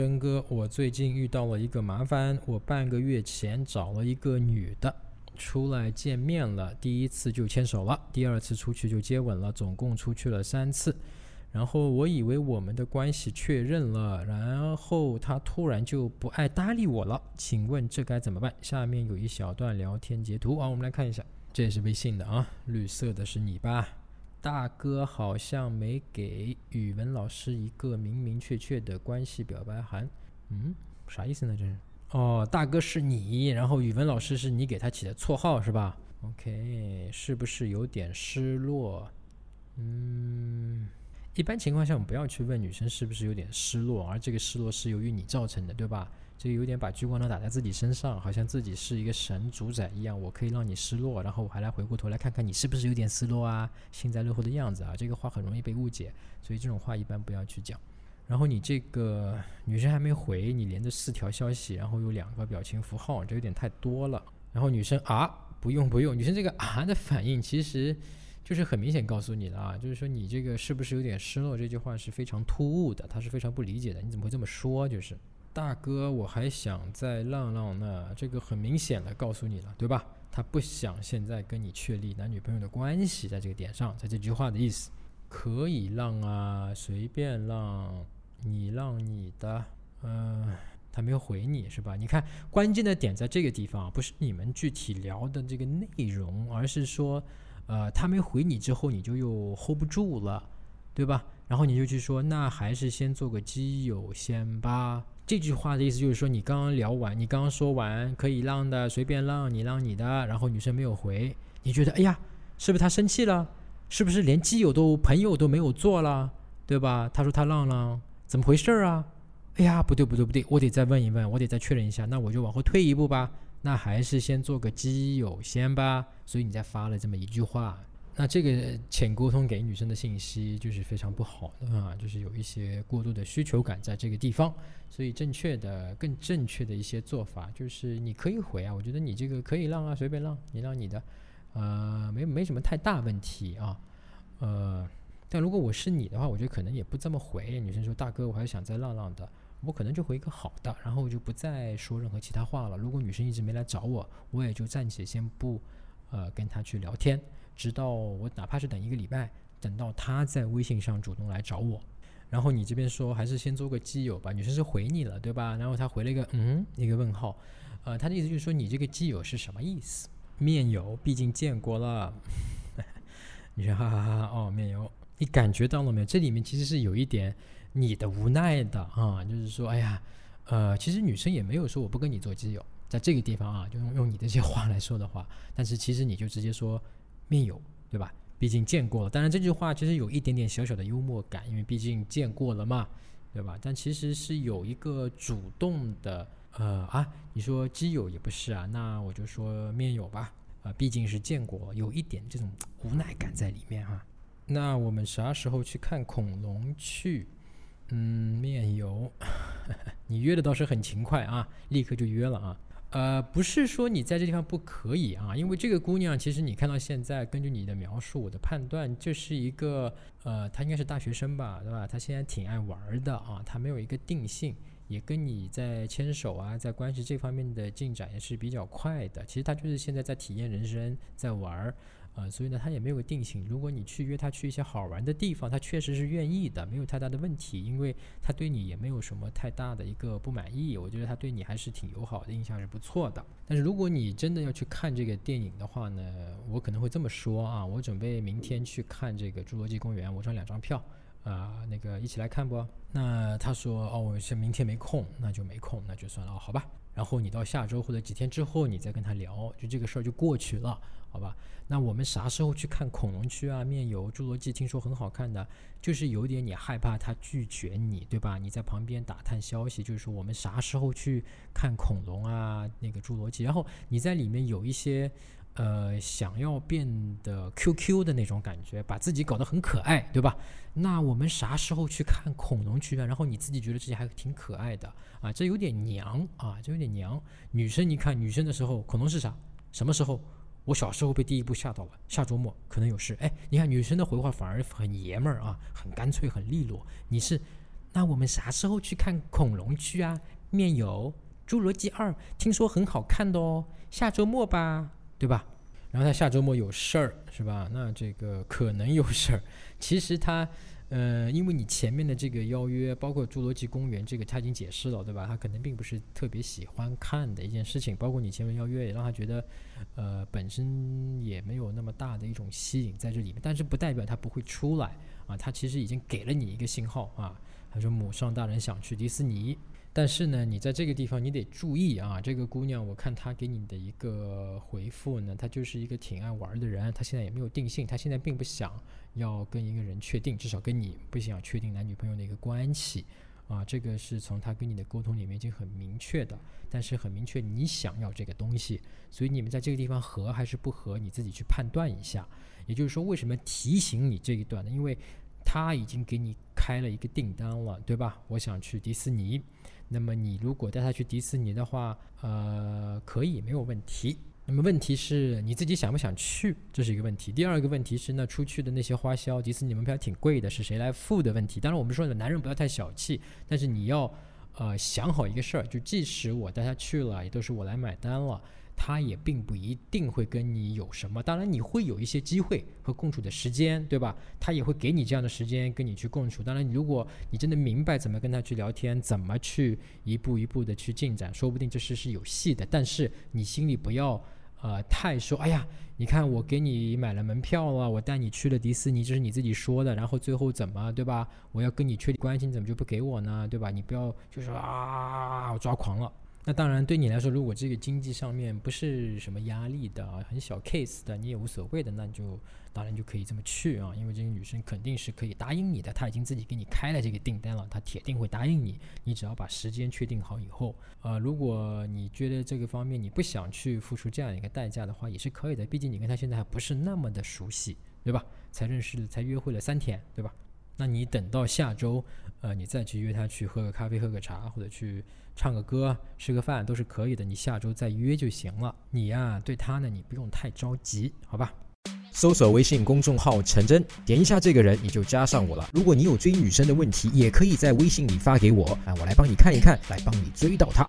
真哥，我最近遇到了一个麻烦，我半个月前找了一个女的出来见面了，第一次就牵手了，第二次出去就接吻了，总共出去了三次。然后我以为我们的关系确认了，然后他突然就不爱搭理我了，请问这该怎么办？下面有一小段聊天截图啊，我们来看一下，这也是微信的啊，绿色的是你吧？大哥好像没给语文老师一个明明确确的关系表白函，嗯，啥意思呢？这是哦，大哥是你，然后语文老师是你给他起的绰号是吧？OK，是不是有点失落？嗯。一般情况下，我们不要去问女生是不是有点失落，而这个失落是由于你造成的，对吧？这有点把聚光灯打在自己身上，好像自己是一个神主宰一样，我可以让你失落，然后我还来回过头来看看你是不是有点失落啊，幸灾乐祸的样子啊，这个话很容易被误解，所以这种话一般不要去讲。然后你这个女生还没回，你连着四条消息，然后有两个表情符号，这有点太多了。然后女生啊，不用不用，女生这个啊的反应其实。就是很明显告诉你的啊，就是说你这个是不是有点失落？这句话是非常突兀的，她是非常不理解的。你怎么会这么说？就是大哥，我还想再浪浪呢。这个很明显的告诉你了，对吧？他不想现在跟你确立男女朋友的关系，在这个点上，在这句话的意思，可以浪啊，随便浪，你浪你的。嗯，他没有回你是吧？你看关键的点在这个地方，不是你们具体聊的这个内容，而是说。呃，他没回你之后，你就又 hold 不住了，对吧？然后你就去说，那还是先做个基友先吧。这句话的意思就是说，你刚刚聊完，你刚刚说完可以让的，随便让你让你的，然后女生没有回，你觉得，哎呀，是不是她生气了？是不是连基友都朋友都没有做了，对吧？她说她浪了，怎么回事啊？哎呀，不对不对不对，我得再问一问，我得再确认一下，那我就往后退一步吧。那还是先做个基友先吧，所以你再发了这么一句话，那这个浅沟通给女生的信息就是非常不好的啊，就是有一些过度的需求感在这个地方，所以正确的、更正确的一些做法就是你可以回啊，我觉得你这个可以让啊，随便让，你让你的，呃，没没什么太大问题啊，呃，但如果我是你的话，我觉得可能也不这么回。女生说大哥，我还想再浪浪的。我可能就回一个好的，然后就不再说任何其他话了。如果女生一直没来找我，我也就暂且先不，呃，跟她去聊天，直到我哪怕是等一个礼拜，等到他在微信上主动来找我。然后你这边说还是先做个基友吧。女生是回你了，对吧？然后他回了一个嗯一个问号，呃，他的意思就是说你这个基友是什么意思？面友，毕竟见过了。女生哈哈哈哈哦，面友，你感觉到了没有？这里面其实是有一点。你的无奈的啊，就是说，哎呀，呃，其实女生也没有说我不跟你做基友，在这个地方啊，就用用你这些话来说的话，但是其实你就直接说面友，对吧？毕竟见过了。当然这句话其实有一点点小小的幽默感，因为毕竟见过了嘛，对吧？但其实是有一个主动的，呃啊，你说基友也不是啊，那我就说面友吧，啊，毕竟是见过，有一点这种无奈感在里面哈。那我们啥时候去看恐龙去？嗯，面友，你约的倒是很勤快啊，立刻就约了啊。呃，不是说你在这地方不可以啊，因为这个姑娘其实你看到现在，根据你的描述，我的判断就是一个呃，她应该是大学生吧，对吧？她现在挺爱玩的啊，她没有一个定性，也跟你在牵手啊，在关系这方面的进展也是比较快的。其实她就是现在在体验人生，在玩儿。啊，所以呢，他也没有定性。如果你去约他去一些好玩的地方，他确实是愿意的，没有太大的问题，因为他对你也没有什么太大的一个不满意。我觉得他对你还是挺友好的，印象是不错的。但是如果你真的要去看这个电影的话呢，我可能会这么说啊，我准备明天去看这个《侏罗纪公园》，我装两张票，啊，那个一起来看不？那他说哦，我是明天没空，那就没空，那就算了，好吧。然后你到下周或者几天之后，你再跟他聊，就这个事儿就过去了。好吧，那我们啥时候去看恐龙区啊？面有侏罗纪听说很好看的，就是有点你害怕他拒绝你，对吧？你在旁边打探消息，就是说我们啥时候去看恐龙啊？那个侏罗纪，然后你在里面有一些呃想要变得 QQ 的那种感觉，把自己搞得很可爱，对吧？那我们啥时候去看恐龙区啊？然后你自己觉得自己还挺可爱的啊，这有点娘啊，这有点娘。女生你看女生的时候，恐龙是啥？什么时候？我小时候被第一部吓到了，下周末可能有事。哎，你看女生的回话反而很爷们儿啊，很干脆，很利落。你是那我们啥时候去看恐龙剧啊？面有《侏罗纪二》，听说很好看的哦，下周末吧，对吧？然后他下周末有事儿，是吧？那这个可能有事儿。其实他，呃，因为你前面的这个邀约，包括《侏罗纪公园》这个，他已经解释了，对吧？他可能并不是特别喜欢看的一件事情。包括你前面邀约，也让他觉得，呃，本身也没有那么大的一种吸引在这里面。但是不代表他不会出来啊。他其实已经给了你一个信号啊。他说母上大人想去迪士尼。但是呢，你在这个地方你得注意啊！这个姑娘，我看她给你的一个回复呢，她就是一个挺爱玩的人。她现在也没有定性，她现在并不想要跟一个人确定，至少跟你不想确定男女朋友的一个关系啊。这个是从她跟你的沟通里面已经很明确的，但是很明确你想要这个东西，所以你们在这个地方合还是不合，你自己去判断一下。也就是说，为什么提醒你这一段呢？因为他已经给你开了一个订单了，对吧？我想去迪士尼。那么你如果带他去迪士尼的话，呃，可以没有问题。那么问题是你自己想不想去，这是一个问题。第二个问题是，那出去的那些花销，迪士尼门票挺贵的，是谁来付的问题？当然我们说的男人不要太小气，但是你要呃想好一个事儿，就即使我带他去了，也都是我来买单了。他也并不一定会跟你有什么，当然你会有一些机会和共处的时间，对吧？他也会给你这样的时间跟你去共处。当然，如果你真的明白怎么跟他去聊天，怎么去一步一步的去进展，说不定这事是有戏的。但是你心里不要呃太说，哎呀，你看我给你买了门票了，我带你去了迪士尼，这是你自己说的，然后最后怎么，对吧？我要跟你确定关系，你怎么就不给我呢？对吧？你不要就说啊，我抓狂了。那当然，对你来说，如果这个经济上面不是什么压力的啊，很小 case 的，你也无所谓的，那就当然就可以这么去啊，因为这个女生肯定是可以答应你的，她已经自己给你开了这个订单了，她铁定会答应你。你只要把时间确定好以后，呃，如果你觉得这个方面你不想去付出这样一个代价的话，也是可以的，毕竟你跟她现在还不是那么的熟悉，对吧？才认识，才约会了三天，对吧？那你等到下周，呃，你再去约她去喝个咖啡、喝个茶，或者去。唱个歌、吃个饭都是可以的，你下周再约就行了。你呀，对他呢，你不用太着急，好吧？搜索微信公众号“陈真”，点一下这个人，你就加上我了。如果你有追女生的问题，也可以在微信里发给我，啊，我来帮你看一看，来帮你追到她。